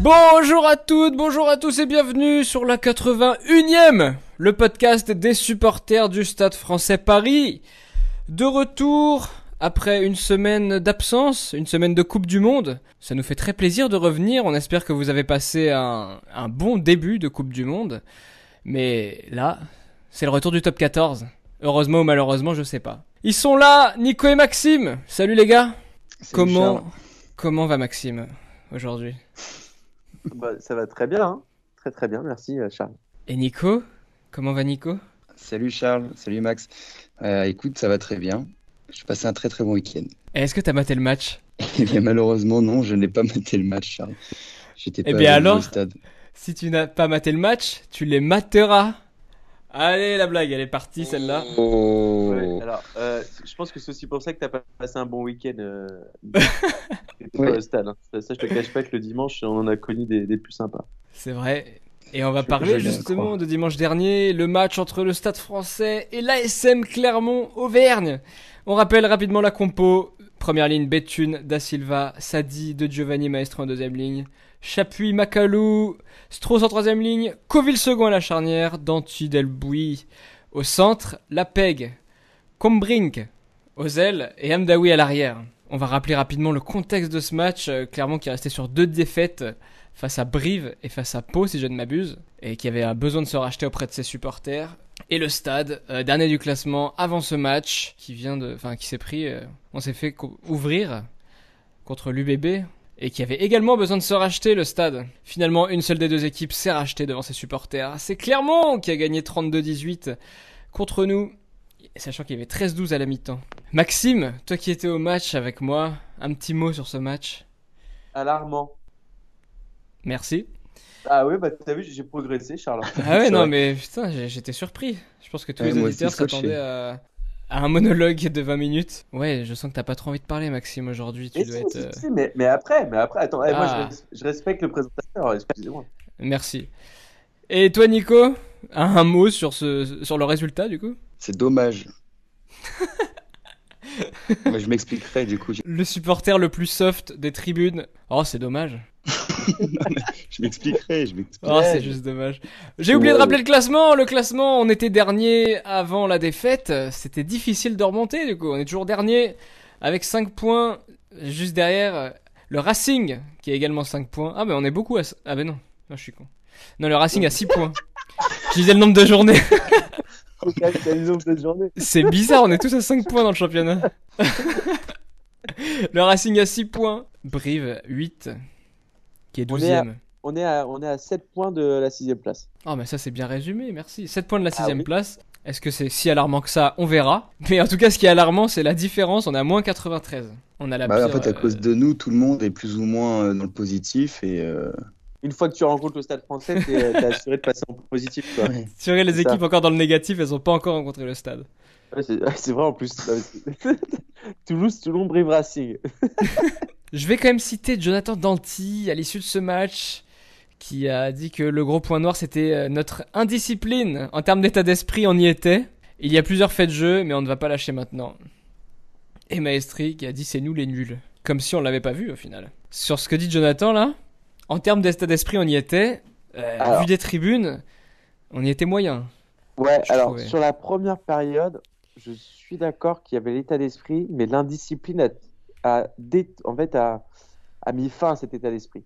Bonjour à toutes, bonjour à tous et bienvenue sur la 81e, le podcast des supporters du Stade français Paris. De retour après une semaine d'absence, une semaine de Coupe du Monde. Ça nous fait très plaisir de revenir, on espère que vous avez passé un, bon début de Coupe du Monde. Mais là, c'est le retour du top 14. Heureusement ou malheureusement, je sais pas. Ils sont là, Nico et Maxime. Salut les gars. Salut, comment Charles. comment va Maxime aujourd'hui? Bah, ça va très bien, hein. très très bien, merci euh, Charles. Et Nico? Comment va Nico? Salut Charles, salut Max. Euh, écoute, ça va très bien. Je passé un très très bon week-end. Est-ce que t'as maté le match? Eh bien malheureusement non, je n'ai pas maté le match Charles. J'étais Eh pas bien avec vous alors au stade. Si tu n'as pas maté le match, tu les materas. Allez, la blague, elle est partie celle-là. Oh. Ouais, alors, euh, je pense que c'est aussi pour ça que tu as pas passé un bon week-end. Euh... Ouais. stade. hein. Ça, ça, je te cache pas que le dimanche, on en a connu des, des plus sympas. C'est vrai. Et on va Je- parler justement de dimanche dernier, le match entre le Stade français et l'ASM Clermont-Auvergne. On rappelle rapidement la compo. Première ligne, Béthune, Da Silva, Sadi, De Giovanni Maestro en deuxième ligne, Chapuis, Macalou, Strauss en troisième ligne, Coville second à la charnière, Danti, Delbouy au centre, Lapeg, Combrink aux ailes et Amdaoui à l'arrière. On va rappeler rapidement le contexte de ce match. euh, Clermont qui est resté sur deux défaites euh, face à Brive et face à Pau, si je ne m'abuse, et qui avait besoin de se racheter auprès de ses supporters. Et le stade, euh, dernier du classement avant ce match, qui vient de, enfin, qui s'est pris, on s'est fait ouvrir contre l'UBB et qui avait également besoin de se racheter le stade. Finalement, une seule des deux équipes s'est rachetée devant ses supporters. C'est Clermont qui a gagné 32-18 contre nous, sachant qu'il y avait 13-12 à la mi-temps. Maxime, toi qui étais au match avec moi, un petit mot sur ce match. Alarmant. Merci. Ah oui, bah t'as vu, j'ai progressé, Charles. Ah ouais, C'est non, vrai. mais putain, j'ai- j'étais surpris. Je pense que tous Ouais, les auditeurs s'attendaient à, à un monologue de 20 minutes. Ouais, je sens que t'as pas trop envie de parler, Maxime, aujourd'hui. Tu Mais dois si, être. si, euh, si, mais, mais après, mais après, attends, eh, moi Ah. je, res- je respecte le présentateur, excusez-moi. Merci. Et toi, Nico, un mot sur, ce, sur le résultat, du coup? C'est dommage. Je m'expliquerai du coup. Le supporter le plus soft des tribunes. Oh, c'est dommage. je m'expliquerai, je m'expliquerai. Oh, c'est juste dommage. J'ai oublié de rappeler le classement. Le classement, on était dernier avant la défaite. C'était difficile de remonter, du coup. On est toujours dernier avec 5 points. Juste derrière, le Racing, qui a également 5 points. Ah, ben on est beaucoup à... Ah, ben non. Non, je suis con. Non, le Racing a 6 points. Je disais le nombre de journées. C'est bizarre, on est tous à 5 points dans le championnat. le Racing a 6 points. Brive, 8. Qui est On est à- 12ème. On est à, on est à 7 points de la sixième place. Oh, mais ça c'est bien résumé, merci. 7 points de la Ah 6ème oui. place. Est-ce que c'est si alarmant que ça? On verra. Mais en tout cas, ce qui est alarmant, c'est la différence. On est à moins 93. On a la Bah, en fait, à euh, cause de nous, tout le monde est plus ou moins euh, dans le positif et euh, Une fois que tu rencontres le stade français, t'es t'es assuré de passer en positif. Quoi. Tu regardes les ça. équipes encore dans le négatif, elles ont pas encore rencontré le stade. Ouais, c'est vrai en plus. Toulouse, Toulon, Brive Racing. Je vais quand même citer Jonathan Danti à l'issue de ce match qui a dit que le gros point noir c'était euh, notre indiscipline. En termes d'état d'esprit, on y était. Il y a plusieurs faits de jeu, mais on ne va pas lâcher maintenant. Et Maestri qui a dit c'est nous les nuls. Comme si on l'avait pas vu au final. Sur ce que dit Jonathan là, en termes d'état d'esprit, on y était. Euh. Vu des tribunes, on y était moyen. Ouais, alors trouvais. sur la première période, je suis d'accord qu'il y avait l'état d'esprit, mais l'indiscipline a, mis fin à cet état d'esprit.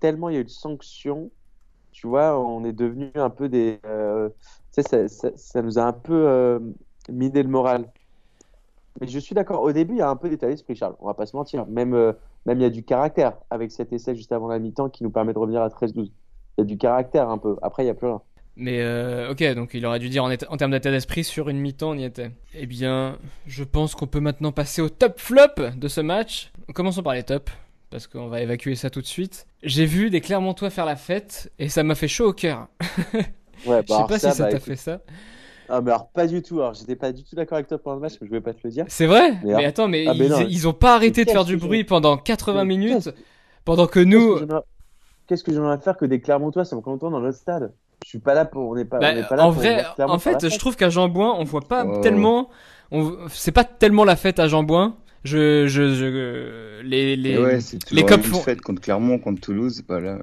Tellement il y a eu de sanctions, tu vois, on est devenu un peu des. euh, ça, nous a un peu euh, miné le moral. Mais je suis d'accord, au début, il y a un peu d'état d'esprit, Charles, on va pas se mentir. Même, euh, même il y a du caractère avec cet essai juste avant la mi-temps qui nous permet de revenir à 13-12. Il y a du caractère un peu. Après, il n'y a plus rien. Mais euh, ok, donc il aurait dû dire en, en termes d'état d'esprit, sur une mi-temps, on y était. Eh bien, je pense qu'on peut maintenant passer au top flop de ce match. Commençons par les tops, parce qu'on va évacuer ça tout de suite. J'ai vu des Clermontois faire la fête, et ça m'a fait chaud au cœur. Ouais, Je sais bah, pas ça, si ça bah, t'a écoute, fait ça. Ah, mais alors pas du tout. Alors j'étais pas du tout d'accord avec toi pendant le match, mais je vais pas te le dire. C'est vrai Mais attends, mais, Ah, mais ils, non. ils ont pas arrêté de faire du bruit pendant 80 Mais minutes, pendant que nous... Qu'est-ce que j'en ai à faire que des Clermontois sont contents dans notre stade? Je suis pas là pour. On n'est pas, Bah, on pas là en pour vrai, en fait, je trouve qu'à Jean-Bouin, on voit pas ouais. tellement. on- C'est pas tellement la fête à Jean-Bouin. Je, je, je, les, les, ouais, les même font- fête contre Clermont, contre Toulouse, voilà.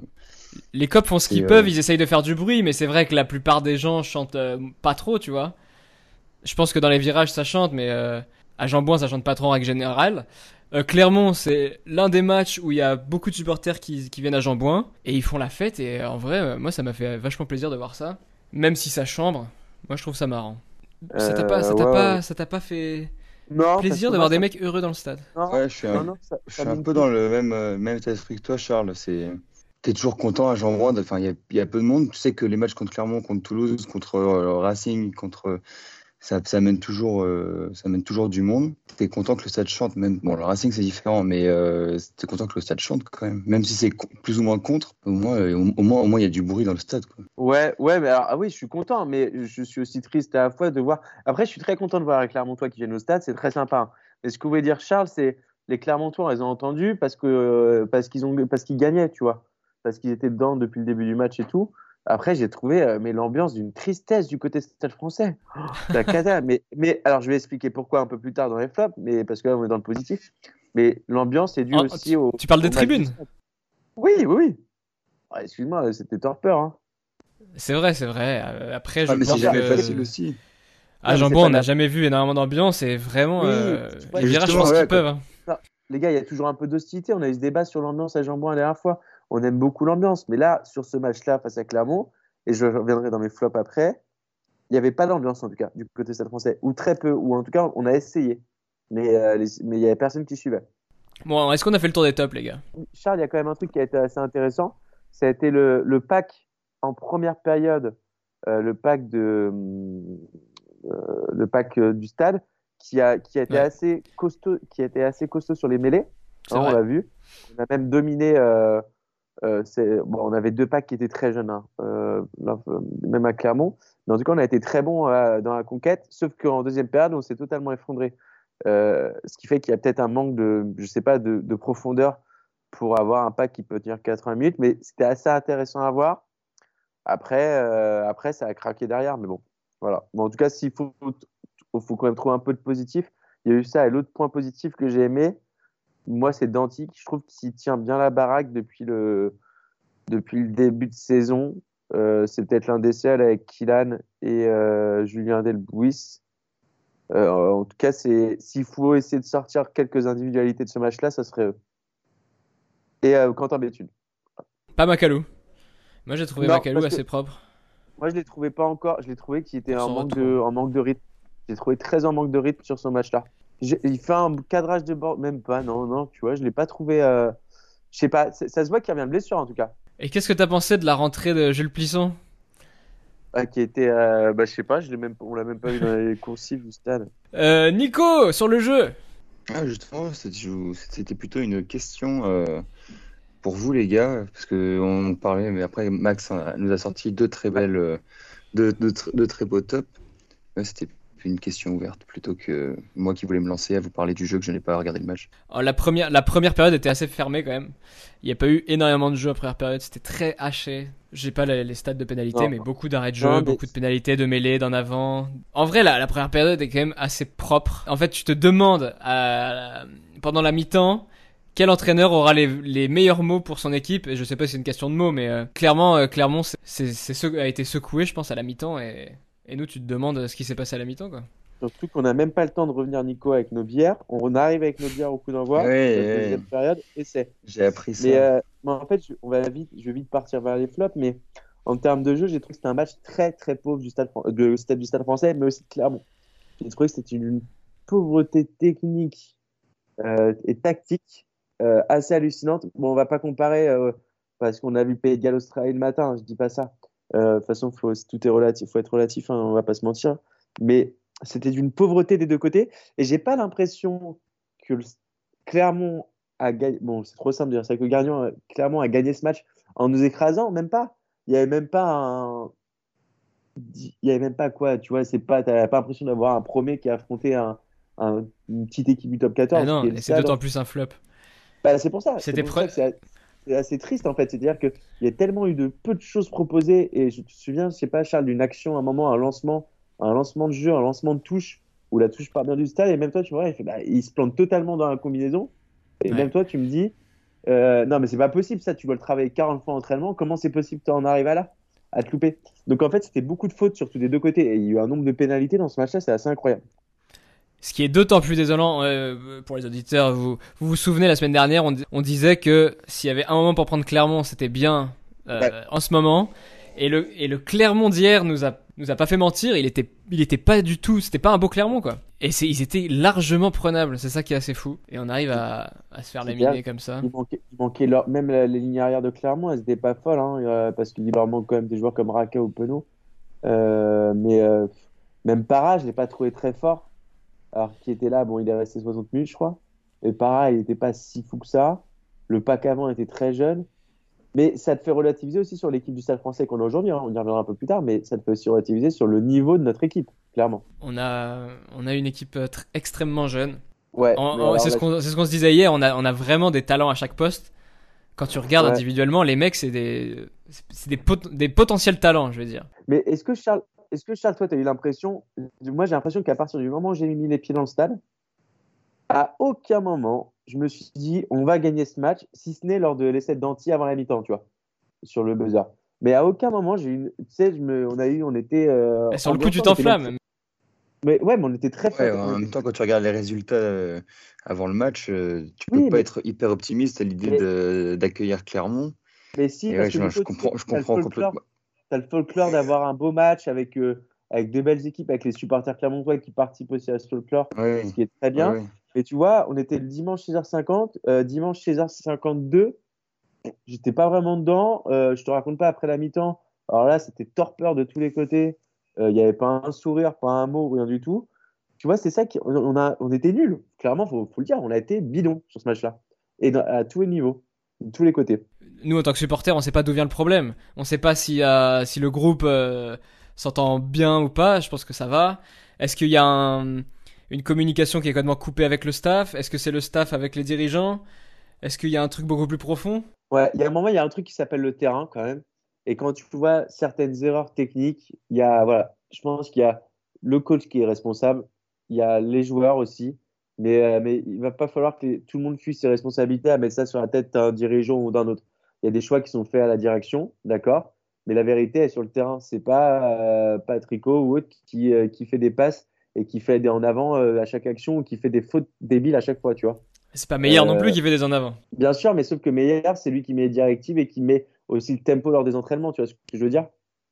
les copes font ce qu'ils euh, peuvent, ils essayent de faire du bruit, mais c'est vrai que la plupart des gens chantent euh, pas trop, tu vois. Je pense que dans les virages ça chante, mais euh, à Jean-Bouin ça chante pas trop en règle générale. Euh, Clermont, c'est l'un des matchs où il y a beaucoup de supporters qui, qui viennent à Jean-Bouin et ils font la fête. Et euh, en vrai, euh, moi ça m'a fait vachement plaisir de voir ça. Même si ça chambre, moi je trouve ça marrant. ça t'a pas, ça t'a ouais, pas, ouais. ça t'a pas fait Non, plaisir de voir des ça- mecs heureux dans le stade non, Ouais, je suis un, non, ça- je suis un peu dans le même, euh, même état d'esprit que toi, Charles. C'est, t'es toujours content à Jean-Bouin. de- Enfin, il y a, il y a peu de monde. Tu sais que les matchs contre Clermont, contre Toulouse, contre euh, Racing, contre ça, ça mène toujours, euh, ça mène toujours du monde. T'es content que le stade chante. Même bon, le Racing c'est différent, mais euh, t'es content que le stade chante quand même. Même si c'est plus ou moins contre, au moins, euh, au, moins, au moins il y a du bruit dans le stade. Ouais, ouais, alors, ah oui, je suis content, mais je suis aussi triste à la fois de voir. Après, je suis très content de voir les Clermontois qui viennent au stade, c'est très sympa. hein. Mais ce que voulait dire Charles, c'est les Clermontois, ils ont entendu euh, parce qu'ils ont parce qu'ils gagnaient, tu vois, parce qu'ils étaient dedans depuis le début du match et tout. Après, j'ai trouvé euh, mais l'ambiance d'une tristesse du côté stade français. La cata. mais mais alors, je vais expliquer pourquoi un peu plus tard dans les flops, mais parce que là, on est dans le positif. Mais l'ambiance est due Ah, aussi au. Tu parles des au tribunes. Oui, oui, oui. Ah, Excuse-moi, c'était torpeur. Hein. C'est vrai, c'est vrai. Euh, Après, je Ah, mais c'est pense que- facile aussi. À Jean-Bouin, pas on n'a jamais vu énormément d'ambiance et vraiment, Oui, euh, les virages font ce ouais, qu'ils peuvent. hein. les gars, il y a toujours un peu d'hostilité. On a eu ce débat sur l'ambiance à Jean-Bouin la dernière fois. On aime beaucoup l'ambiance. Mais là, sur ce match-là, face à Clermont, et je reviendrai dans mes flops après, il n'y avait pas d'ambiance, en tout cas, du côté stade français. Ou très peu. Ou en tout cas, on a essayé. Mais euh, il n'y avait personne qui suivait. Bon, est-ce qu'on a fait le tour des tops, les gars? Charles, il y a quand même un truc qui a été assez intéressant. Ça a été le, le pack en première période, euh, le pack de euh, le pack euh, du stade, qui a qui a été Ouais. assez costaud, qui a été assez costaud sur les mêlées. Hein, on l'a vu. On a même dominé. Euh, on avait deux packs qui étaient très jeunes, hein, euh, euh, même à Clermont. Mais en tout cas, on a été très bon dans la conquête, sauf qu'en deuxième période, on s'est totalement effondré. Ce qui fait qu'il y a peut-être un manque de, je sais pas, de, de profondeur pour avoir un pack qui peut tenir 80 minutes. Mais c'était assez intéressant à voir. Après, après, ça a craqué derrière, mais bon, voilà. Mais en tout cas, s'il faut, faut quand même trouver un peu de positif. Il y a eu ça. Et l'autre point positif que j'ai aimé, moi, c'est Danti. Je trouve qu'il tient bien la baraque depuis le, depuis le début de saison. Euh, c'est peut-être l'un des seuls avec Kylan et euh, Julien Delbouis. Euh, en tout cas, c'est s'il faut essayer de sortir quelques individualités de ce match-là, ça serait eux. Et Quentin Béthune. Pas Macalou. Moi, j'ai trouvé Non, Macalou assez propre. Moi, je l'ai trouvé pas encore. Je l'ai trouvé qu'il était en manque, de, en manque de rythme. J'ai trouvé très en manque de rythme sur ce match-là. Il fait un cadrage de bord, même pas. Non, non, tu vois, je l'ai pas trouvé. euh, Je sais pas. Ça se voit qu'il revient de blessure en tout cas. Et qu'est-ce que t'as pensé de la rentrée de Jules Plisson? Ah, qui était, euh, bah, je sais pas. Je même, on l'a même pas vu dans les coursives du stade. euh, Nico, sur le jeu Ah, justement, c'était plutôt une question euh, pour vous, les gars, parce que on parlait, mais après, Max a- nous a sorti deux très belles, deux, deux tr- deux très beaux tops. C'était une question ouverte plutôt que moi qui voulais me lancer à vous parler du jeu que je n'ai pas regardé le match. Alors, la, première, la première période était assez fermée quand même. Il n'y a pas eu énormément de jeux en première période, c'était très haché. J'ai pas les, les stats de pénalité, Non. mais beaucoup d'arrêts de jeu, Non, mais- beaucoup de pénalités, de mêlées, d'en avant. En vrai, la, la première période est quand même assez propre. En fait, tu te demandes à- pendant la mi-temps quel entraîneur aura les, les meilleurs mots pour son équipe. Et je sais pas si c'est une question de mots, mais euh, clairement, euh, Clermont c'est, c'est, c'est ce- a été secoué, je pense, à la mi-temps. Et, et nous, tu te demandes ce qui s'est passé à la mi-temps, quoi. Surtout qu'on n'a même pas le temps de revenir, Nico, avec nos bières. On arrive avec nos bières au coup d'envoi. Ouais, la ouais. deuxième période, et c'est. J'ai appris ça. Mais, euh, mais en fait, je, on va vite, je vais vite partir vers les flops, mais en termes de jeu, j'ai trouvé que c'était un match très très pauvre du stade, de, stade- du stade français, mais aussi de Clermont. J'ai trouvé que c'était une pauvreté technique euh, et tactique euh, assez hallucinante. Bon, on va pas comparer euh, parce qu'on a vu Pays de Galles Australie le matin, je dis pas ça. Euh, De toute façon, faut, tout est relatif, faut être relatif, hein, on va pas se mentir. Mais c'était d'une pauvreté des deux côtés, et j'ai pas l'impression que le Clermont a gagné. Bon, c'est trop simple de dire ça, que a- Clermont a gagné ce match en nous écrasant, même pas. Il y avait même pas un. Il y avait même pas quoi, tu vois, c'est pas, t'as pas l'impression d'avoir un premier qui a affronté un, un- une petite équipe du top 14. Ah non, et c'est d'autant plus un flop. Bah, c'est pour ça. C'était pre- assez triste en fait. C'est-à-dire qu'il y a tellement eu de peu de choses proposées. Et je te souviens, je sais pas, Charles, d'une action, un moment, un lancement, un lancement de jeu, un lancement de touche, où la touche part bien du stade. Et même toi, tu vois, il, fait, bah, il se plante totalement dans la combinaison. Et Ouais. même toi, tu me dis, euh, non, mais c'est pas possible ça. Tu dois le travailler 40 fois en entraînement. Comment c'est possible que tu en arrives à là à te louper? Donc en fait, c'était beaucoup de fautes surtout des deux côtés. Et il y a eu un nombre de pénalités dans ce match-là, c'est assez incroyable. Ce qui est d'autant plus désolant euh, pour les auditeurs, vous, vous vous souvenez la semaine dernière, on, di- on disait que s'il y avait un moment pour prendre Clermont, c'était bien euh, Ouais. en ce moment. Et le, et le Clermont d'hier nous a, nous a pas fait mentir, il était, il était pas du tout, c'était pas un beau Clermont quoi. Et c'est, ils étaient largement prenables, c'est ça qui est assez fou. Et on arrive à, à se faire laminer bien. comme ça. Il manquait, il manquait leur- même les lignes arrière de Clermont, elles étaient pas folles, hein, euh, parce qu'il leur manque quand même des joueurs comme Raka ou Penaud. Euh, mais même Parra, je l'ai pas trouvé très fort. Alors qui était là, bon, il est resté 60 minutes, je crois. Et Parra, il était pas si fou que ça. Le pack avant était très jeune. Mais ça te fait relativiser aussi sur l'équipe du Stade français qu'on a aujourd'hui. hein. On y reviendra un peu plus tard, mais ça te fait aussi relativiser sur le niveau de notre équipe, clairement. On a, on a une équipe euh, tr- extrêmement jeune. Ouais, c'est ce qu'on ce qu'on se disait hier, on a, on a vraiment des talents à chaque poste. Quand tu regardes Ouais. individuellement, les mecs, c'est des, des, pot- des potentiels talents, je veux dire. Mais est-ce que Charles, est-ce que Charles, toi, tu as eu l'impression, moi j'ai l'impression qu'à partir du moment où j'ai mis les pieds dans le stade, à aucun moment je me suis dit on va gagner ce match, si ce n'est lors de l'essai d'Anti avant la mi-temps, tu vois, sur le buzzer. Mais à aucun moment j'ai eu, tu sais, je me, on a eu, on était. euh, Et sur le coup, tu t'enflammes. même- Mais ouais, mais on était très Ouais, fort. en même temps, quand tu regardes les résultats euh, avant le match, euh, tu peux Oui, pas mais- être hyper optimiste à l'idée Mais- d'accueillir Clermont. Mais si, parce ouais, que je, du je coup, comprends, je complètement. T'as le folklore d'avoir un beau match avec, euh, avec deux belles équipes, avec les supporters clermontois qui participent aussi à ce folklore, ce qui est très bien. ouais. Mais tu vois, on était le dimanche 16h50, euh, dimanche 16h52, j'étais pas vraiment dedans. Euh, je te raconte pas après la mi-temps. Alors là, c'était torpeur de tous les côtés. Il n'y avait pas un sourire, pas un mot, rien du tout. Tu vois, c'est ça qui. On, a, on était nuls. Clairement, faut, faut le dire. On a été bidon sur ce match-là. Et à tous les niveaux, de tous les côtés. Nous, en tant que supporters, on sait pas d'où vient le problème. On sait pas si, le groupe euh, s'entend bien ou pas. Je pense que ça va. Est-ce qu'il y a un- une communication qui est complètement coupée avec le staff? Est-ce que c'est le staff avec les dirigeants? Est-ce qu'il y a un truc beaucoup plus profond? Ouais, il y a un moment, il y a un truc qui s'appelle le terrain quand même. Et quand tu vois certaines erreurs techniques, il y a, voilà, je pense qu'il y a le coach qui est responsable, il y a les joueurs aussi, mais, euh, mais il va pas falloir que tout le monde fuit ses responsabilités à mettre ça sur la tête d'un dirigeant ou d'un autre. Il y a des choix qui sont faits à la direction, d'accord, mais la vérité est sur le terrain. C'est pas euh, Patrico ou autre qui, euh, qui fait des passes et qui fait des en avant euh, à chaque action ou qui fait des fautes débiles à chaque fois, tu vois. C'est pas meilleur non plus qui fait des en avant. Bien sûr, mais sauf que Meyer, c'est lui qui met les directives et qui met aussi le tempo lors des entraînements, tu vois ce que je veux dire?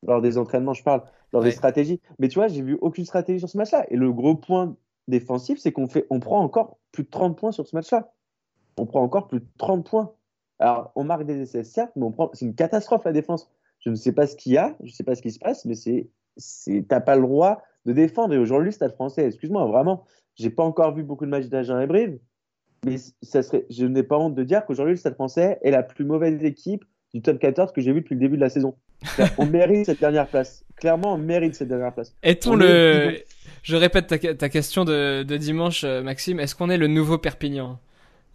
Lors des entraînements, je parle, lors Ouais. des stratégies. Mais tu vois, j'ai vu aucune stratégie sur ce match-là. Et le gros point défensif, c'est qu'on fait, on prend encore plus de 30 points sur ce match-là. On prend encore plus de 30 points. Alors, on marque des essais, certes, mais on prend, c'est une catastrophe la défense. Je ne sais pas ce qu'il y a, je ne sais pas ce qui se passe, mais c'est, c'est, t'as pas le droit de défendre. Et aujourd'hui, le Stade français, excuse-moi, vraiment, j'ai pas encore vu beaucoup de matchs d'Agen et Brive, mais ça serait, je n'ai pas honte de dire qu'aujourd'hui, le Stade français est la plus mauvaise équipe du top 14 que j'ai vu depuis le début de la saison. On mérite cette dernière place. Clairement, on mérite cette dernière place. Est-on on le. est- Je répète ta, ta question de, de dimanche, euh, Maxime. Est-ce qu'on est le nouveau Perpignan?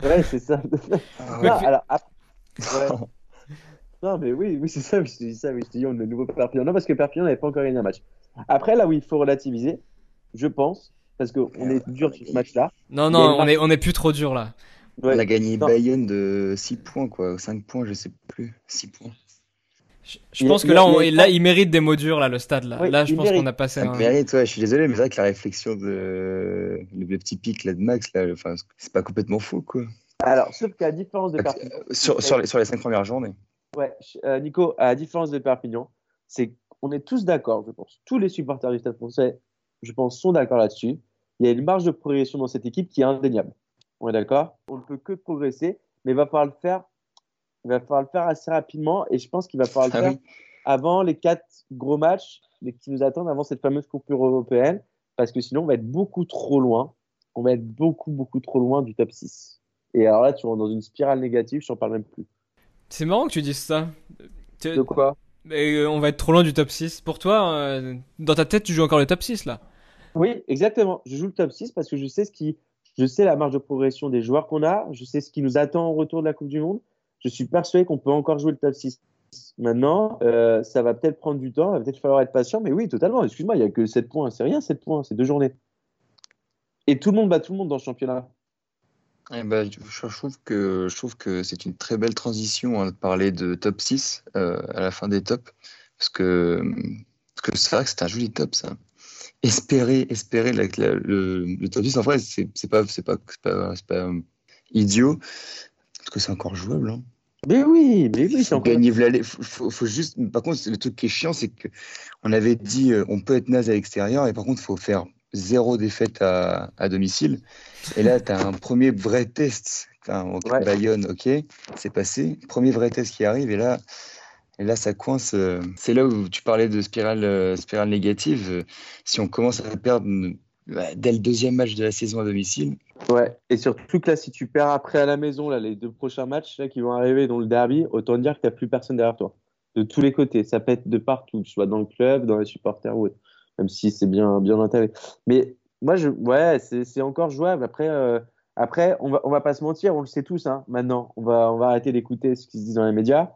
Ouais, c'est ça. Ah, Non, puis- alors, ap- ouais. Non, mais oui, oui, c'est ça. Je te dis ça. Oui, je te dis, on est le nouveau Perpignan. Non, parce que Perpignan n'avait pas encore gagné un match. Après, là où il faut relativiser, je pense, parce qu'on est dur sur ce match-là. Non, non, on est, on est plus trop dur là. Ouais. On a gagné Non. Bayonne de 6 points, quoi. 5 points, je sais plus. 6 points. Je, je Il y a- pense que il là, il on, là, il mérite des mots durs là, le stade là. Oui, là, je il pense qu'on a passé un. mérite, ouais, je suis désolé, mais c'est vrai que la réflexion de le, le petit pic là de Max, là, enfin, c'est pas complètement faux, quoi. Alors, sauf qu'à différence de Perpignan. Sur, sur, les, sur les 5 premières journées. Ouais, euh, Nico, à la différence de Perpignan, c'est qu'on est tous d'accord, je pense. Tous les supporters du Stade français, je pense, sont d'accord là-dessus. Il y a une marge de progression dans cette équipe qui est indéniable. On est d'accord? On ne peut que progresser, mais il va falloir le faire. Il va falloir le faire assez rapidement et je pense qu'il va falloir le Ah faire oui. avant les quatre gros matchs qui nous attendent avant cette fameuse Coupe européenne parce que sinon on va être beaucoup trop loin. On va être beaucoup, beaucoup trop loin du top 6. Et alors là, tu rentres dans une spirale négative, je t'en parle même plus. C'est marrant que tu dises ça. Tu- De quoi? Mais, euh, on va être trop loin du top 6. Pour toi, euh, dans ta tête, tu joues encore le top 6 là. Oui, exactement. Je joue le top 6 parce que je sais ce qui, je sais la marge de progression des joueurs qu'on a, je sais ce qui nous attend en retour de la Coupe du Monde. Je suis persuadé qu'on peut encore jouer le top 6. Maintenant, euh, ça va peut-être prendre du temps, il va peut-être falloir être patient, mais oui, totalement. Excuse-moi, il n'y a que 7 points. C'est rien, 7 points, c'est deux journées. Et tout le monde bat tout le monde dans le championnat. Eh ben, je, trouve que, que c'est une très belle transition hein, de parler de top 6 euh, à la fin des tops. Parce que parce que c'est vrai que c'est un joli top, ça. Espérer, espérer le, top 10, en vrai, c'est pas, pas, pas, pas idiot. Parce que c'est encore jouable. Hein. Mais oui, mais oui, c'est encore. Gagner faut, faut, juste. Par contre, le truc qui est chiant, c'est que on avait dit euh, on peut être naze à l'extérieur, et par contre, il faut faire zéro défaite à, à domicile. Et là, tu as un premier vrai test. Enfin, Bayonne, ok, c'est passé. Premier vrai test qui arrive, et là, et là ça coince. Euh, c'est là où tu parlais de spirale, euh, spirale négative. Si on commence à perdre dès le deuxième match de la saison à domicile. Ouais, et surtout que là, si tu perds après à la maison, là, les deux prochains matchs là, qui vont arriver dans le derby, autant dire que tu n'as plus personne derrière toi. De tous les côtés, ça pète de partout, soit dans le club, dans les supporters ou autre même si c'est bien, bien intégré. Mais moi, je, ouais, c'est encore jouable. Après, euh, après on, va, on va pas se mentir, on le sait tous hein, maintenant. On va, on va arrêter d'écouter ce qui se dit dans les médias,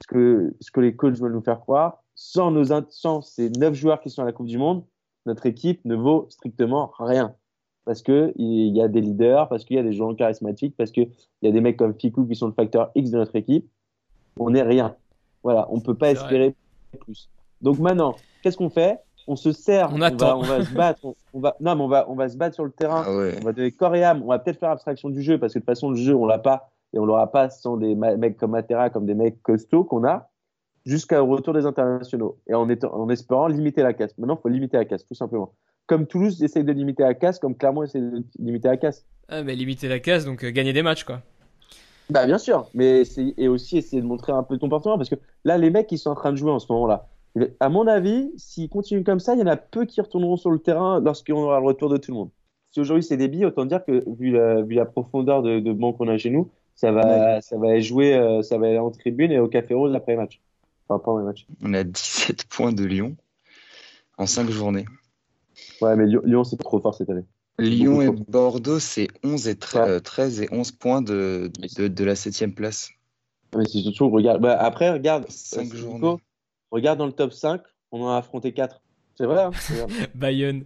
ce que, ce que les coachs veulent nous faire croire. Sans, nos, sans ces neuf joueurs qui sont à la Coupe du Monde, notre équipe ne vaut strictement rien. Parce qu'il y a des leaders, parce qu'il y a des joueurs charismatiques, parce qu'il y a des mecs comme Fikou qui sont le facteur X de notre équipe. On n'est rien. Voilà, on ne peut pas espérer plus. Donc maintenant, qu'est-ce qu'on fait? On se sert, on, Va, on va, se battre, on, va, non, mais on va, on va se battre sur le terrain, ah on va donner corps et âme, on va peut-être faire abstraction du jeu parce que de toute façon, le jeu, on l'a pas et on l'aura pas sans des mecs comme Matera, comme des mecs costauds qu'on a jusqu'au retour des internationaux et en, étant, en espérant limiter la casse. Maintenant, il faut limiter la casse, tout simplement. Comme Toulouse essaye de limiter la casse, comme Clermont essaie de limiter la casse. Ah, mais limiter la casse, donc euh, gagner des matchs, quoi. Bah, bien sûr, mais et aussi essayer de montrer un peu de comportement parce que là, les mecs, qui sont en train de jouer en ce moment-là, à mon avis, s'ils continuent comme ça, il y en a peu qui retourneront sur le terrain lorsqu'on aura le retour de tout le monde. Si aujourd'hui c'est des billes, autant dire que vu la, vu la profondeur de, de banc qu'on a chez nous, ça va, ça va jouer, euh, ça va aller en tribune et au Café Rose après match. Enfin, pas match. On a 17 points de Lyon en 5 journées. Ouais, mais Lyon, c'est trop fort cette année. Lyon et Bordeaux, c'est 11 et 13, et 11 points de, de, de la 7 place. Mais c'est surtout, regarde, bah, après, regarde, 5 euh, journées. Regarde dans le top 5, on en a affronté 4. C'est vrai, hein Bayonne.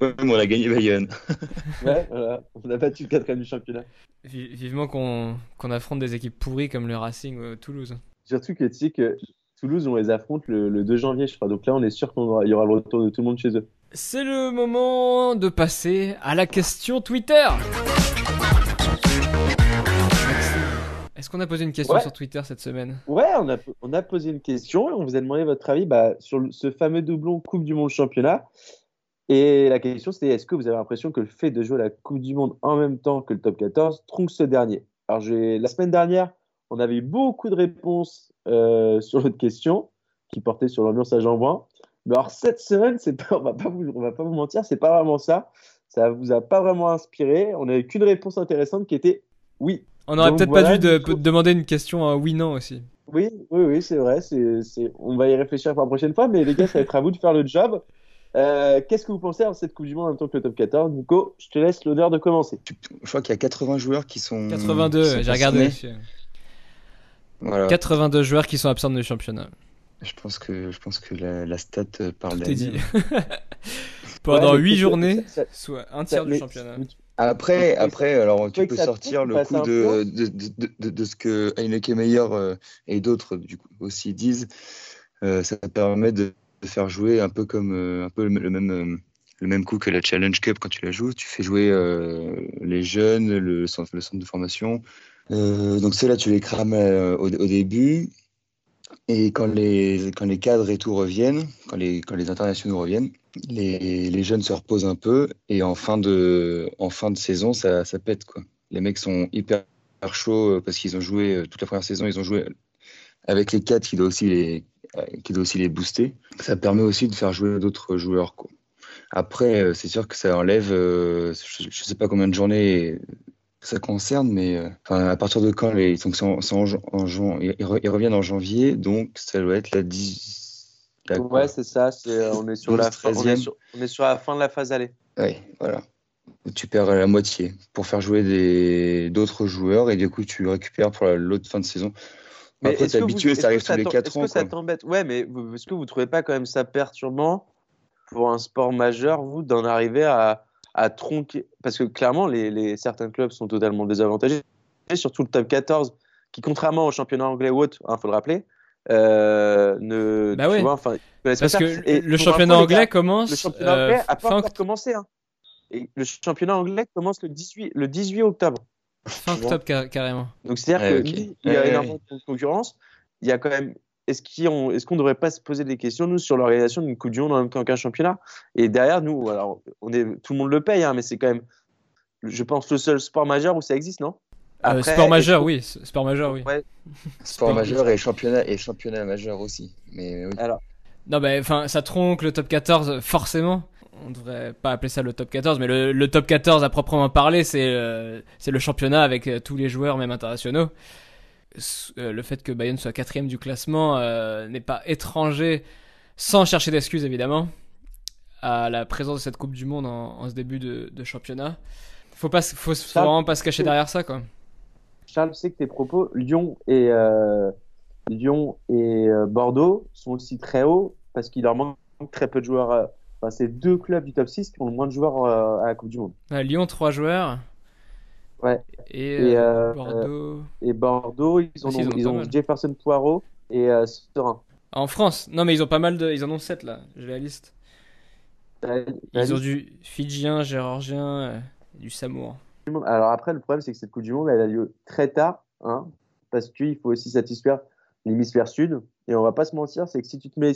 on a gagné Bayonne. ouais, voilà. On a battu le 4 du championnat. Vivement qu'on affronte des équipes pourries comme le Racing ou Toulouse. Surtout que tu sais que Toulouse, on les affronte le, 2 janvier, je crois. Donc là, on est sûr qu'il y aura le retour de tout le monde chez eux. C'est le moment de passer à la question Twitter. Est-ce qu'on a posé une question sur Twitter cette semaine? Ouais, on a, on a posé une question et on vous a demandé votre avis bah, sur ce fameux doublon Coupe du Monde Championnat. Et la question c'était est-ce que vous avez l'impression que le fait de jouer la Coupe du Monde en même temps que le top 14 trompe ce dernier? Alors la semaine dernière, on avait eu beaucoup de réponses euh, sur votre question qui portait sur l'ambiance à Jean Mais alors cette semaine, c'est pas, on va pas vous, on va pas vous mentir, c'est pas vraiment ça. Ça vous a pas vraiment inspiré. On n'avait qu'une réponse intéressante qui était oui. On aurait peut-être pas dû de, demander une question à oui-non aussi. Oui, oui, oui, c'est vrai. C'est, On va y réfléchir pour la prochaine fois, mais les gars, ça va être à vous de faire le job. Euh, qu'est-ce que vous pensez de cette Coupe du Monde en même temps que le top 14 Nico, je te laisse l'honneur de commencer. Je crois qu'il y a 80 joueurs qui sont. 82, j'ai regardé. Voilà. 82 joueurs qui sont absents du championnat. Je pense que, je pense que la, stat parle d'elle. dit. Pendant 8 journées, soit un tiers du championnat. Après, après, alors tu peux sortir le coup de, de, de, de, ce que Heineken Meyer euh, et d'autres du coup, aussi disent. Euh, ça permet de faire jouer un peu comme euh, un peu le, même le même coup que la Challenge Cup quand tu la joues. Tu fais jouer les jeunes, le centre, le centre de formation. Donc ceux-là, tu les crames au, au, début. Et quand les, quand les cadres et tout reviennent, quand les, quand les internationaux reviennent, les, les, jeunes se reposent un peu et en fin de, en fin de saison, ça, pète. Quoi. Les mecs sont hyper chauds euh, parce qu'ils ont joué euh, toute la première saison, ils ont joué avec les quatre qui doit aussi les, euh, qui doit aussi les booster. Ça permet aussi de faire jouer d'autres joueurs. Quoi. Après, c'est sûr que ça enlève, je ne sais pas combien de journées ça concerne, mais enfin, à partir de quand les, donc en, en, en, ils, reviennent en janvier, donc ça doit être la 10 Ouais, c'est ça. Euh, on, est sur la fin, on, est sur, on est sur la fin de la phase aller. Oui, voilà. tu perds la moitié pour faire jouer d'autres joueurs et du coup tu récupères pour l'autre fin de saison. Mais Après, est-ce t'es habitué, vous- ça est-ce arrive tous les t'en- 4 Est-ce ans. que ça t'embête? Ouais, mais est-ce que vous trouvez pas quand même ça perturbant pour un sport majeur, vous, d'en arriver à, à tronquer Parce que clairement, les, les- certains clubs sont totalement désavantagés, et surtout le top 14, qui, contrairement au championnat anglais ou autre, il faut le rappeler, euh, ne. Bah tu ouais. vois, enfin, ils connaissent pas Parce que Et le championnat gars, anglais commence Le championnat euh, anglais a pas encore commencé. Hein. Et le championnat anglais commence le 18, le 18 octobre. fin octobre car- carrément. Donc c'est-à-dire Ouais, que ok. nous, il y a Ouais, énormément de concurrence. Il y a quand même. Est-ce qu'on est ne devrait pas se poser des questions nous sur l'organisation d'une Coupe du Monde en même temps qu'un championnat? Et derrière nous, alors on est tout le monde le paye, hein, mais c'est quand même, je pense, le seul sport majeur où ça existe, non? Euh, sport majeur, oui. Sport majeur, oui. Ouais. Sport majeur et championnat et championnat majeur aussi. Mais oui. Alors, Non, bah, enfin, ça tronque le top 14, forcément. On devrait pas appeler ça le top 14, mais le, le top 14 à proprement parler, c'est euh, c'est le championnat avec euh, tous les joueurs, même internationaux. Euh, le fait que Bayern soit quatrième du classement euh, n'est pas étranger, sans chercher d'excuses évidemment, à la présence de cette Coupe du Monde en, en ce début de, de championnat. Faut pas, faut, faut vraiment pas se cacher derrière ça, quoi. Charles, je sais que tes propos, Lyon et euh, Lyon et Bordeaux sont aussi très hauts parce qu'il leur manque très peu de joueurs. Enfin, c'est deux clubs du top 6 qui ont le moins de joueurs à la Coupe du Monde. Lyon, trois joueurs. Ouais. Et, Et, euh, euh, Bordeaux. Et Bordeaux, ils, ont, ils ont ils pas ont mal. Jefferson Poirot et euh, Serein. En France. Non, mais ils ont pas mal de. Ils en ont 7 là. J'ai la liste. Ils ont du Fidjien, Géorgien, euh, du Samour. Alors après, le problème, c'est que cette Coupe du Monde, elle a lieu très tard, hein, parce qu'il faut aussi satisfaire l'hémisphère sud. Et on va pas se mentir, c'est que si tu te mets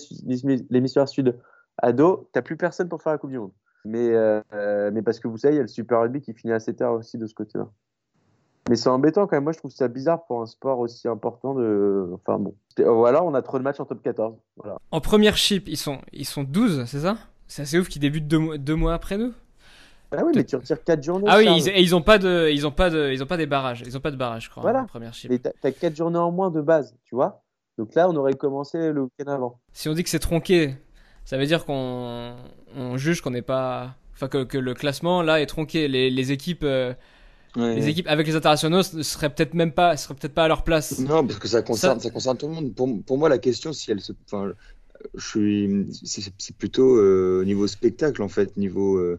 l'hémisphère sud à dos, t'as plus personne pour faire la Coupe du Monde. Mais, euh, euh, mais parce que vous savez, il y a le Super Rugby qui finit assez tard aussi de ce côté-là. Mais c'est embêtant quand même. Moi, je trouve ça bizarre pour un sport aussi important de. Enfin bon. Ou alors, on a trop de matchs en top 14. Voilà. En première chip, ils sont, ils sont 12, c'est ça? C'est assez ouf qu'ils débutent deux, mois- deux mois après nous? Ah oui, mais tu retires 4 journées. Ah oui, ils, et ils ont pas de, ils ont pas de, ils ont pas des barrages. Ils ont pas de barrage, je crois. Voilà. En première chip. Mais t'as as 4 journées en moins de base, tu vois? Donc là, on aurait commencé le week-end avant. Si on dit que c'est tronqué, ça veut dire qu'on, on juge qu'on n'est pas, enfin que, que le classement là est tronqué. Les, les équipes, euh, les équipes avec les internationaux ne seraient peut-être même pas, seraient peut-être pas à leur place. Non, parce que ça concerne, ça... concerne tout le monde. Pour, pour moi, la question, si elle se, enfin, je suis, c'est plutôt euh, niveau spectacle en fait, niveau euh,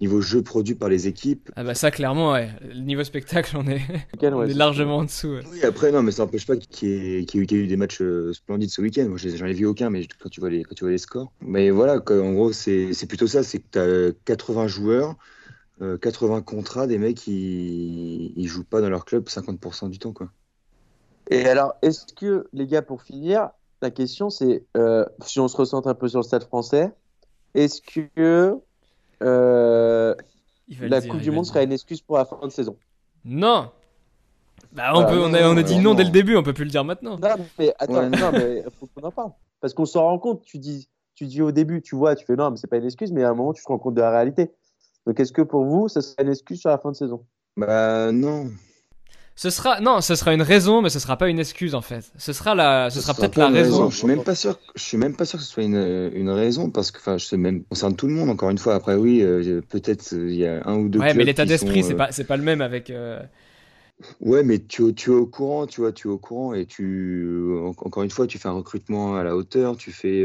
niveau jeu produit par les équipes. Ah bah ça clairement, ouais. Le niveau spectacle, on est, on ouais, est c'est largement en dessous. ouais. Oui, après non, mais ça n'empêche pas qu'il y, ait- qu'il y ait eu- des matchs euh, splendides ce week-end. Moi, j'en ai vu aucun, mais quand tu vois les, quand tu vois les scores. Mais voilà, quoi, en gros, c'est plutôt ça, c'est que tu as 80 joueurs, euh, 80 contrats, des mecs qui ils jouent pas dans leur club 50% du temps, quoi. Et alors, est-ce que, les gars, pour finir, la question c'est, euh, si on se recentre un peu sur le stade français, est-ce que euh, Il va le la dire, Coupe il du va Monde sera une excuse pour la fin de saison Non. Bah on Voilà, peut, non, on a, on a non, dit non, dès le début, on peut plus le dire maintenant. Non, mais attends, Ouais. non, mais faut qu'on en parle. Parce qu'on s'en rend compte, tu dis, tu dis au début, tu vois, tu fais non, mais c'est pas une excuse, mais à un moment, tu te rends compte de la réalité. Donc, est-ce que pour vous, ça sera une excuse sur la fin de saison? Bah non. Ce sera, non, ce sera une raison, mais ce sera pas une excuse en fait. Ce sera la, ce sera peut-être la raison. Je suis même pas sûr. Je suis même pas sûr que ce soit une, une raison parce que enfin, je sais même concerne tout le monde. Encore une fois, après oui, euh, peut-être euh, il y a un ou deux. Ouais, mais l'état d'esprit, c'est euh, pas, c'est pas le même avec. euh, Ouais, mais tu, tu es au courant, tu vois, tu es au courant et tu, euh, en- encore une fois, tu fais un recrutement à la hauteur, tu fais.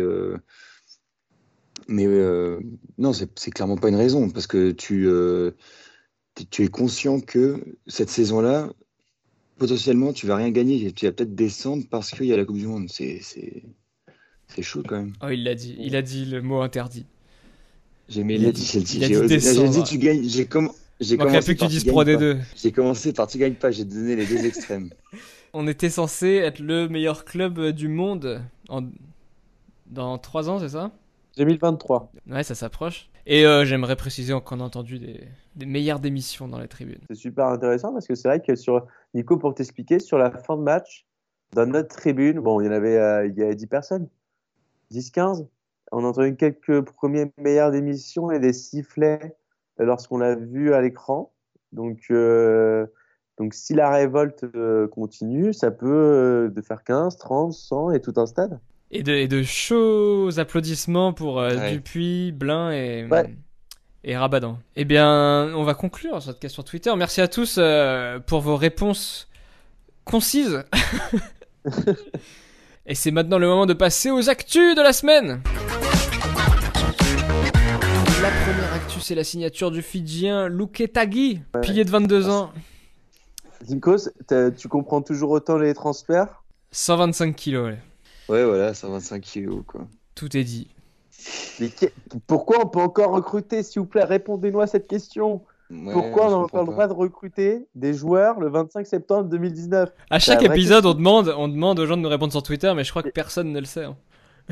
Mais non, c'est clairement pas une raison parce que tu, tu tu es conscient que cette saison-là, potentiellement, tu vas rien gagner tu vas peut-être descendre parce qu'il y a la Coupe du Monde. C'est c'est c'est chaud quand même. Oh, il l'a dit, il a dit le mot interdit. J'ai mais Il il a dit- dit, j'ai dit, j'ai dit. J'ai tu gagnes. J'ai j'ai commencé plus que tu par dises tu Pro gagnes D2. pas. J'ai commencé par tu gagnes pas. J'ai donné les deux extrêmes. On était censé être le meilleur club du monde en... dans 3 ans, c'est ça? 2023. Ouais, ça s'approche. Et euh, j'aimerais préciser qu'on a entendu des, des meilleures démissions dans les tribunes. C'est super intéressant parce que c'est vrai que sur Nico, pour t'expliquer, sur la fin de match, dans notre tribune, bon, il y en avait, euh, il y avait 10 personnes, 10, 15. On a entendu quelques premiers meilleures démissions et des sifflets lorsqu'on l'a vu à l'écran. Donc, euh, donc, si la révolte continue, ça peut de faire 15, 30, 100 et tout un stade. Et de, et de chauds applaudissements pour euh, Ouais. Dupuis, Blin et, Ouais. et Rabadan. Eh bien, on va conclure cette question Twitter. Merci à tous euh, pour vos réponses concises. et c'est maintenant le moment de passer aux actus de la semaine. La première actu, c'est la signature du Fidjien Luketagi, pilier de 22 ans. Zinkos, t'as- tu comprends toujours autant les transferts? 125 kilos, ouais. Ouais, voilà, 125 kilos, quoi. tout est dit. Mais que- pourquoi on peut encore recruter, s'il vous plaît? Répondez-nous à cette question. Ouais, pourquoi on n'a pas le droit de recruter des joueurs le 25 septembre 2019 À chaque épisode, on demande, on demande aux gens de nous répondre sur Twitter, mais je crois que personne ne le sait. hein.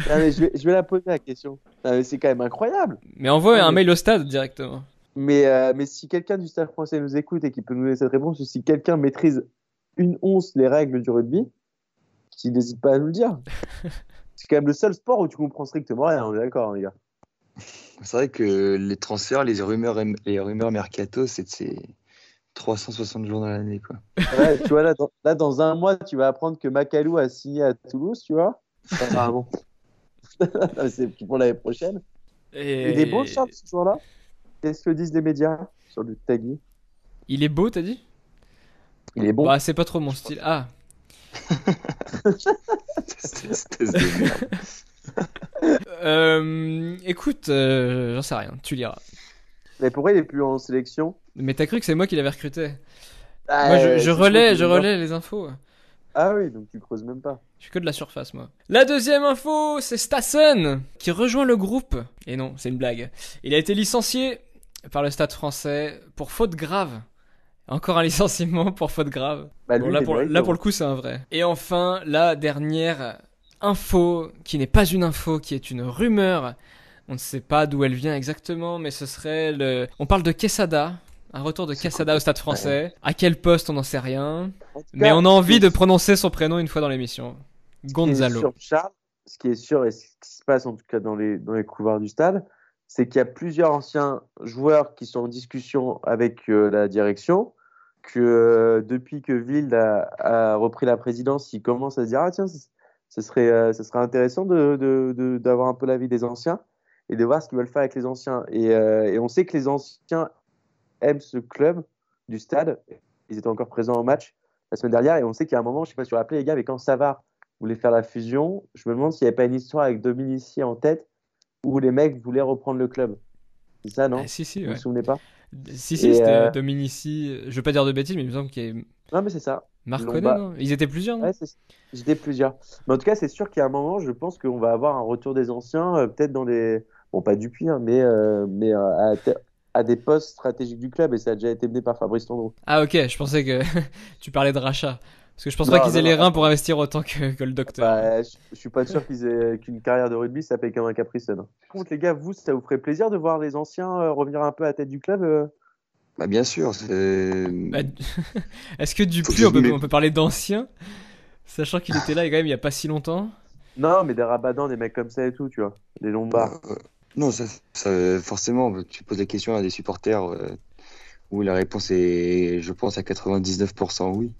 Ah, mais je, vais, je vais la poser la question. Ah, c'est quand même incroyable. Mais envoie Ouais, un mais- mail au stade directement. Mais, euh, mais si quelqu'un du stade français nous écoute et qui peut nous donner cette réponse, ou si quelqu'un maîtrise une once les règles du rugby, qu'il n'hésite pas à nous le dire. c'est quand même le seul sport où tu comprends strictement rien, on est d'accord, les gars. C'est vrai que les transferts, les rumeurs, les rumeurs mercato, c'est c'est 360 jours dans l'année, quoi. Ouais, tu vois, là dans, là, dans un mois, tu vas apprendre que Macalou a signé à Toulouse, tu vois. Apparemment. C'est pour l'année prochaine. Et... Il est beau, Charles, ce jour-là? Qu'est-ce que disent les médias sur le Tagui Il est beau, t'as dit? Il est bon. Bah, c'est pas trop mon style. Ah, espèce de merde. euh, écoute, euh, j'en sais rien, tu liras. Mais pourquoi il est plus en sélection? Mais t'as cru que c'est moi qui l'avais recruté? Ah, Moi, je, relais, je relais les infos. Ah oui, donc tu creuses même pas. Je suis que de la surface, moi. La deuxième info, c'est Stassen, qui rejoint le groupe. Et non, c'est une blague. Il a été licencié par le Stade français pour faute grave. Encore un licenciement pour faute grave. Bah, Bon, là, pour, mérité, là, pour le coup, c'est un vrai. Et enfin, la dernière info, qui n'est pas une info, qui est une rumeur. On ne sait pas d'où elle vient exactement, mais ce serait le... On parle de Quesada, un retour de Quesada au Stade français. À quel poste, on n'en sait rien. Mais on a envie de prononcer son prénom une fois dans l'émission. Gonzalo. Charles, ce qui est sûr et ce qui se passe en tout cas dans les, dans les couloirs du stade, c'est qu'il y a plusieurs anciens joueurs qui sont en discussion avec euh, la direction, que euh, depuis que Wild a, a repris la présidence, ils commencent à se dire ah tiens, ce serait, euh, ce serait intéressant de, de- de- d'avoir un peu l'avis des anciens et de voir ce qu'ils veulent faire avec les anciens. Et, euh, et on sait que les anciens aiment ce club du stade. Ils étaient encore présents au match la semaine dernière et on sait qu'il y a un moment, je sais pas si vous vous rappelez les gars, mais quand Savard voulait faire la fusion, je me demande s'il n'y avait pas une histoire avec Dominici en tête où les mecs voulaient reprendre le club. C'est ça, non? Ah, si, si, Vous ouais. vous souvenez pas? Si, si, c'était euh, Dominici. Je veux pas dire de bêtises, mais il me semble qu'il y a Non, mais c'est ça. Marconnet, non? Ils étaient plusieurs, non? Ouais, c'est- J'étais plusieurs. Mais en tout cas, c'est sûr qu'il y a un moment, je pense qu'on va avoir un retour des anciens, euh, peut-être dans les. Bon, pas Dupuis, hein, mais, euh, mais euh, à, des postes stratégiques du club et ça a déjà été mené par Fabrice Tondreau. Ah, ok, je pensais que tu parlais de rachat. Parce que je pense pas qu'ils non, aient les reins pour investir autant que, que le docteur. Bah, je, je suis pas sûr qu'ils aient qu'une carrière de rugby, ça paye comme un capricène. Par contre, les gars, vous, ça vous ferait plaisir de voir les anciens euh, revenir un peu à la tête du club euh Bah, bien sûr. Bah, Est-ce que Dupuis, on on peut parler d'ancien Sachant qu'il était là quand même il y a pas si longtemps? Non, mais des rabadans, des mecs comme ça et tout, tu vois. Des lombards. Euh, non, ça, ça- forcément, tu poses la question à des supporters euh, où la réponse est, je pense, à 99% oui,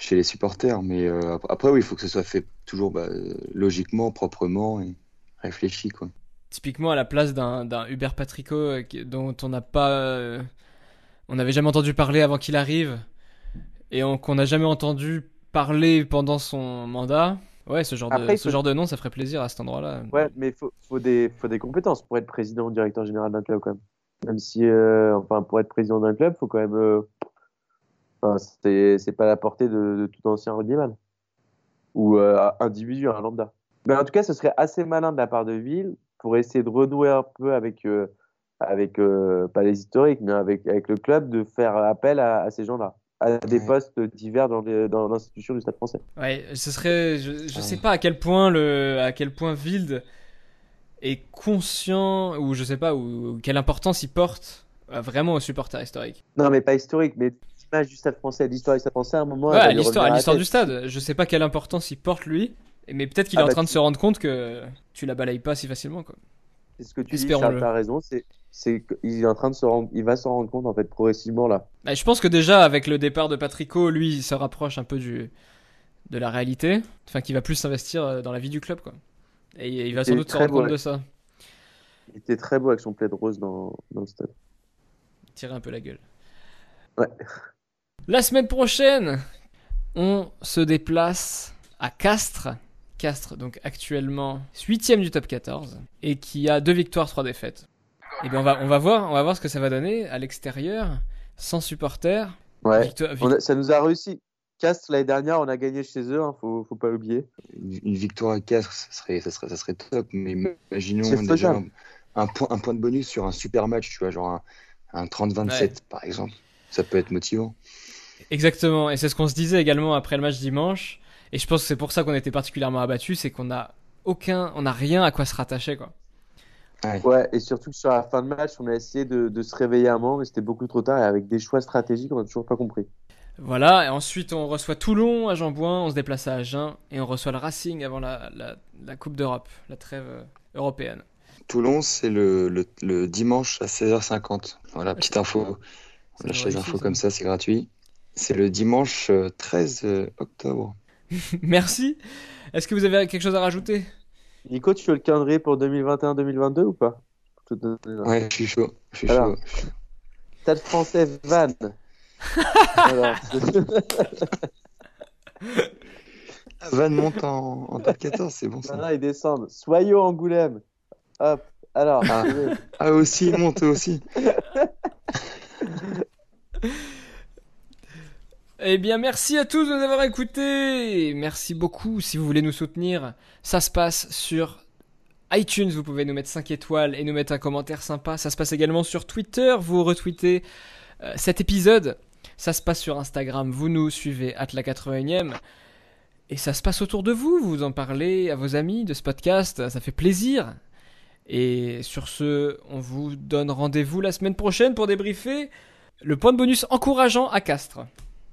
chez les supporters. Mais euh, ap- après, oui, il faut que ce soit fait toujours bah, logiquement, proprement et réfléchi, quoi. Typiquement à la place d'un d'un Hubert Patrico euh, dont on n'a pas. euh, on n'avait jamais entendu parler avant qu'il arrive. Et on- qu'on n'a jamais entendu parler pendant son mandat. Ouais, ce genre, de, Après, il ce faut- genre de nom, ça ferait plaisir à cet endroit-là. Ouais, mais il faut, faut, des, faut des compétences pour être président ou directeur général d'un club, quand même. Même si, euh, enfin, pour être président d'un club, faut quand même. Enfin, c'est pas à la portée de, de tout ancien rugbyman. Ou euh, individu, un lambda. Mais en tout cas, ce serait assez malin de la part de Ville pour essayer de renouer un peu avec, euh, avec euh, pas les historiques, mais avec, avec le club, de faire appel à, à ces gens-là, à des Ouais. postes divers dans l'institution du Stade français. Ouais, ce serait. Je, je Ouais. sais pas à quel point le, à quel point Wild est conscient ou je sais pas ou, ou quelle importance il porte euh, vraiment aux supporters historiques. Non, mais pas historique, mais l'image du Stade français, l'histoire du Stade français, à un moment. Ouais, l'histoire, du stade. Je sais pas quelle importance il porte lui, mais peut-être qu'il est Ah en bah, train de se rendre compte que tu la balayes pas si facilement quoi. C'est ce que tu dis, t'as raison. C'est, c'est qu'il est en train de se rendre, il va s'en rendre compte en fait progressivement là. Bah, je pense que déjà avec le départ de Patrico, lui, il se rapproche un peu du de la réalité, enfin qu'il va plus s'investir euh, dans la vie du club quoi. Et il va sans doute se rendre compte de ça. Il était très beau avec son plaid rose dans, dans le stade. Tirer un peu la gueule. Ouais. La semaine prochaine, on se déplace à Castres. Castres, donc actuellement 8 du top 14 et qui a deux victoires, trois défaites. Et bien on va, on va voir, on va voir ce que ça va donner à l'extérieur, sans supporters. Ouais. Victoire- On a- ça nous a réussi. Castres, l'année dernière, on a gagné chez eux, hein, faut, faut pas l'oublier. Une victoire à 4, ça serait, ça serait, ça serait top. Mais imaginons C'est déjà un, point, un point de bonus sur un super match, tu vois, genre un, un 30-27 Ouais. par exemple. Ça peut être motivant. Exactement, et c'est ce qu'on se disait également après le match dimanche. Et je pense que c'est pour ça qu'on était particulièrement abattus, c'est qu'on a aucun, on a rien à quoi se rattacher quoi. Ouais, et surtout que sur la fin de match, on a essayé de, de se réveiller un moment, mais c'était beaucoup trop tard et avec des choix stratégiques, on a toujours pas compris. Voilà, et ensuite on reçoit Toulon à Jean-Bouin, on se déplace à Agen et on reçoit le Racing avant la, la, la Coupe d'Europe, la trêve euh, européenne. Toulon, c'est le, le, le dimanche à 16h50. Voilà, petite info. On lâche les infos comme ça, c'est gratuit. C'est le dimanche euh, 13 octobre. Merci. Est-ce que vous avez quelque chose à rajouter? Nico, tu fais le calendrier pour 2021-2022 ou pas? Ouais, je suis chaud. Je suis Alors. chaud. Stade français. Alors, Van monte en, en top 14, c'est bon ça. Voilà, ils descendent. Soyaux, Angoulême. Hop. Alors, Ah. Ah aussi, il monte aussi. Eh bien, merci à tous de nous avoir écoutés. Merci beaucoup. Si vous voulez nous soutenir, ça se passe sur iTunes. Vous pouvez nous mettre 5 étoiles et nous mettre un commentaire sympa. Ça se passe également sur Twitter. Vous retweetez euh, cet épisode. Ça se passe sur Instagram. Vous nous suivez at la 81e. Et ça se passe autour de vous. Vous en parlez à vos amis de ce podcast. Ça fait plaisir. Et sur ce, on vous donne rendez-vous la semaine prochaine pour débriefer le point de bonus encourageant à Castres.